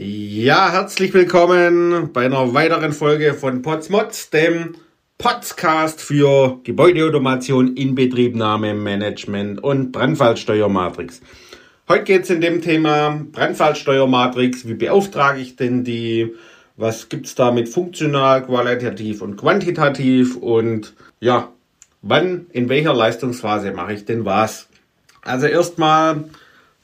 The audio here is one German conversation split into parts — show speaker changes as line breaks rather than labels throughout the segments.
Ja, herzlich willkommen bei einer weiteren Folge von Potsmods, dem Podcast für Gebäudeautomation, Inbetriebnahme, Management und Brandfallsteuermatrix. Heute geht es in dem Thema Brandfallsteuermatrix. Wie beauftrage ich denn die? Was gibt es da mit funktional, qualitativ und quantitativ? Und ja, wann, in welcher Leistungsphase mache ich denn was? Also erstmal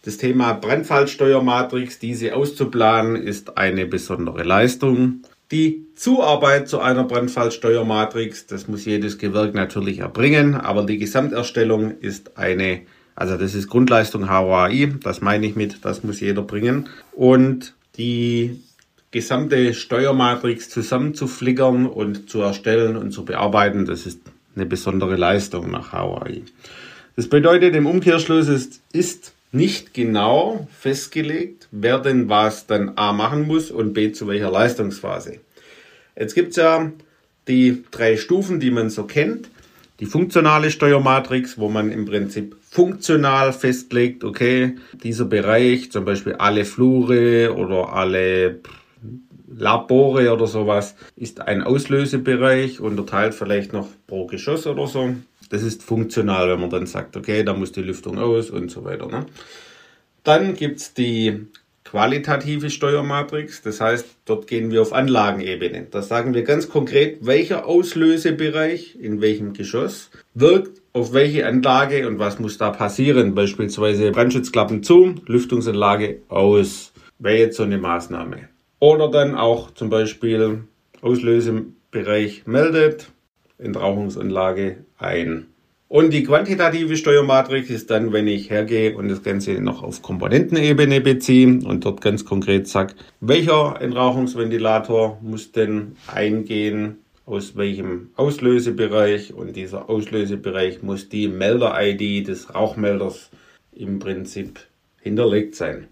das Thema Brandfallsteuermatrix, diese auszuplanen, ist eine besondere Leistung. Die Zuarbeit zu einer Brandfallsteuermatrix, das muss jedes Gewerk natürlich erbringen, aber die Gesamterstellung ist eine, also das ist Grundleistung HOAI, das meine ich mit, das muss jeder bringen. Und die gesamte Steuermatrix zusammenzuflickern und zu erstellen und zu bearbeiten, das ist eine besondere Leistung nach HOAI. Das bedeutet im Umkehrschluss, es ist nicht genau festgelegt, wer denn was dann A machen muss und B zu welcher Leistungsphase. Jetzt gibt es ja die drei Stufen, die man so kennt. Die funktionale Steuermatrix, wo man im Prinzip funktional festlegt, okay, dieser Bereich, zum Beispiel alle Flure oder alle Labore oder sowas, ist ein Auslösebereich, unterteilt vielleicht noch pro Geschoss oder so. Das ist funktional, wenn man dann sagt, okay, da muss die Lüftung aus und so weiter. Ne? Dann gibt es die qualitative Steuermatrix, das heißt, dort gehen wir auf Anlagenebene. Da sagen wir ganz konkret, welcher Auslösebereich in welchem Geschoss wirkt auf welche Anlage und was muss da passieren. Beispielsweise Brandschutzklappen zu, Lüftungsanlage aus. Wäre jetzt so eine Maßnahme. Oder dann auch zum Beispiel Auslösebereich meldet, Entrauchungsanlage ein. Und die quantitative Steuermatrix ist dann, wenn ich hergehe und das Ganze noch auf Komponentenebene beziehe und dort ganz konkret sage, welcher Entrauchungsventilator muss denn eingehen, aus welchem Auslösebereich und dieser Auslösebereich muss die Melder-ID des Rauchmelders im Prinzip hinterlegt sein.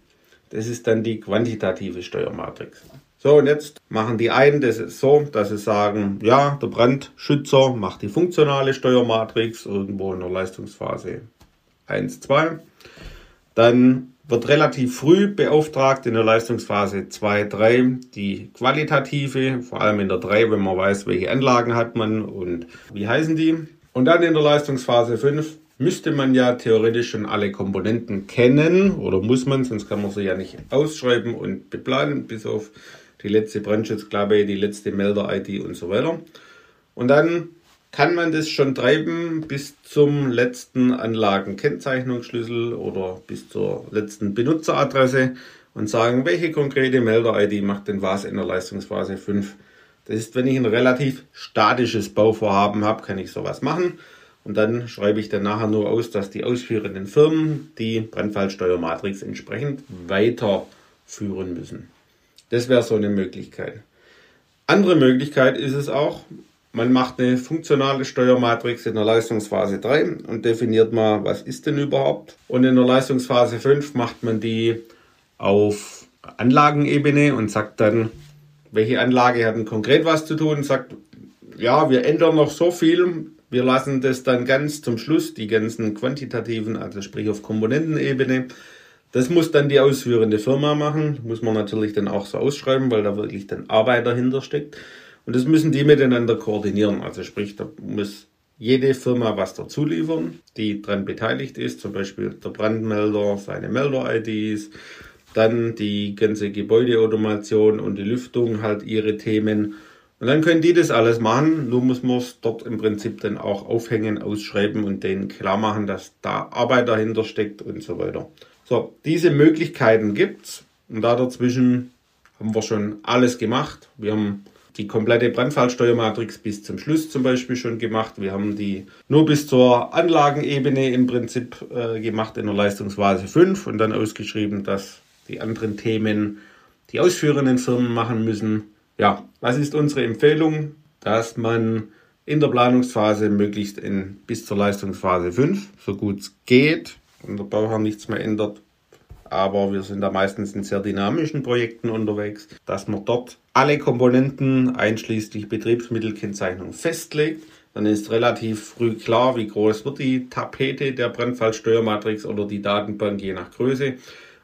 Das ist dann die quantitative Steuermatrix. So, und jetzt machen die einen das so, dass sie sagen, ja, der Brandschützer macht die funktionale Steuermatrix irgendwo in der Leistungsphase 1, 2. Dann wird relativ früh beauftragt in der Leistungsphase 2, 3 die qualitative, vor allem in der 3, wenn man weiß, welche Anlagen hat man und wie heißen die. Und dann in der Leistungsphase 5 müsste man ja theoretisch schon alle Komponenten kennen oder muss man, sonst kann man sie ja nicht ausschreiben und beplanen, bis auf die letzte Brandschutzklappe, die letzte Melder-ID und so weiter. Und dann kann man das schon treiben bis zum letzten Anlagenkennzeichnungsschlüssel oder bis zur letzten Benutzeradresse und sagen, welche konkrete Melder-ID macht denn was in der Leistungsphase 5. Das ist, wenn ich ein relativ statisches Bauvorhaben habe, kann ich sowas machen. Und dann schreibe ich dann nachher nur aus, dass die ausführenden Firmen die Brandfallsteuermatrix entsprechend weiterführen müssen. Das wäre so eine Möglichkeit. Andere Möglichkeit ist es auch, man macht eine funktionale Steuermatrix in der Leistungsphase 3 und definiert mal, was ist denn überhaupt. Und in der Leistungsphase 5 macht man die auf Anlagenebene und sagt dann, welche Anlage hat denn konkret was zu tun, sagt, ja, wir ändern noch so viel, wir lassen das dann ganz zum Schluss, die ganzen quantitativen, also sprich auf Komponentenebene, das muss dann die ausführende Firma machen. Muss man natürlich dann auch so ausschreiben, weil da wirklich dann Arbeit dahinter steckt. Und das müssen die miteinander koordinieren. Also sprich, da muss jede Firma was dazu liefern, die daran beteiligt ist. Zum Beispiel der Brandmelder, seine Melder-IDs, dann die ganze Gebäudeautomation und die Lüftung halt ihre Themen. Und dann können die das alles machen, nur muss man es dort im Prinzip dann auch aufhängen, ausschreiben und denen klar machen, dass da Arbeit dahinter steckt und so weiter. So, diese Möglichkeiten gibt's und da dazwischen haben wir schon alles gemacht. Wir haben die komplette Brandfallsteuermatrix bis zum Schluss zum Beispiel schon gemacht. Wir haben die nur bis zur Anlagenebene im Prinzip äh, gemacht in der Leistungsphase 5 und dann ausgeschrieben, dass die anderen Themen die ausführenden Firmen machen müssen. Ja, was ist unsere Empfehlung? Dass man in der Planungsphase möglichst in, bis zur Leistungsphase 5, so gut es geht, und der Bauherr nichts mehr ändert. Aber wir sind da meistens in sehr dynamischen Projekten unterwegs, dass man dort alle Komponenten einschließlich Betriebsmittelkennzeichnung festlegt. Dann ist relativ früh klar, wie groß wird die Tapete der Brandfallsteuermatrix oder die Datenbank je nach Größe.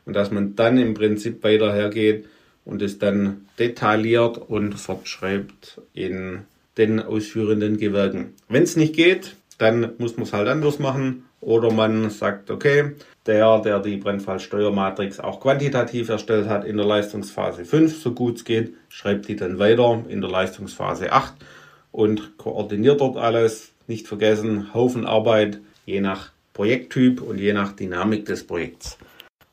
Und dass man dann im Prinzip weiter hergeht und es dann detailliert und fortschreibt in den ausführenden Gewerken. Wenn es nicht geht, dann muss man es halt anders machen oder man sagt, okay, der, der die Brennfallsteuermatrix auch quantitativ erstellt hat in der Leistungsphase 5, so gut es geht, schreibt die dann weiter in der Leistungsphase 8 und koordiniert dort alles. Nicht vergessen, Haufen Arbeit, je nach Projekttyp und je nach Dynamik des Projekts.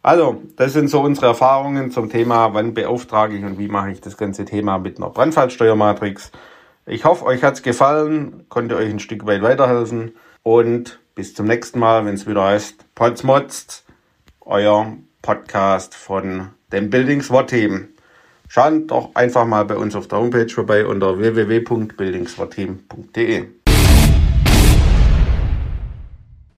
Also, das sind so unsere Erfahrungen zum Thema, wann beauftrage ich und wie mache ich das ganze Thema mit einer Brandfallsteuermatrix. Ich hoffe, euch hat es gefallen, konnte euch ein Stück weit weiterhelfen und bis zum nächsten Mal, wenn es wieder heißt Potsmotzt, euer Podcast von dem Building SWAT Team. Schaut doch einfach mal bei uns auf der Homepage vorbei unter www.buildingswatteam.de.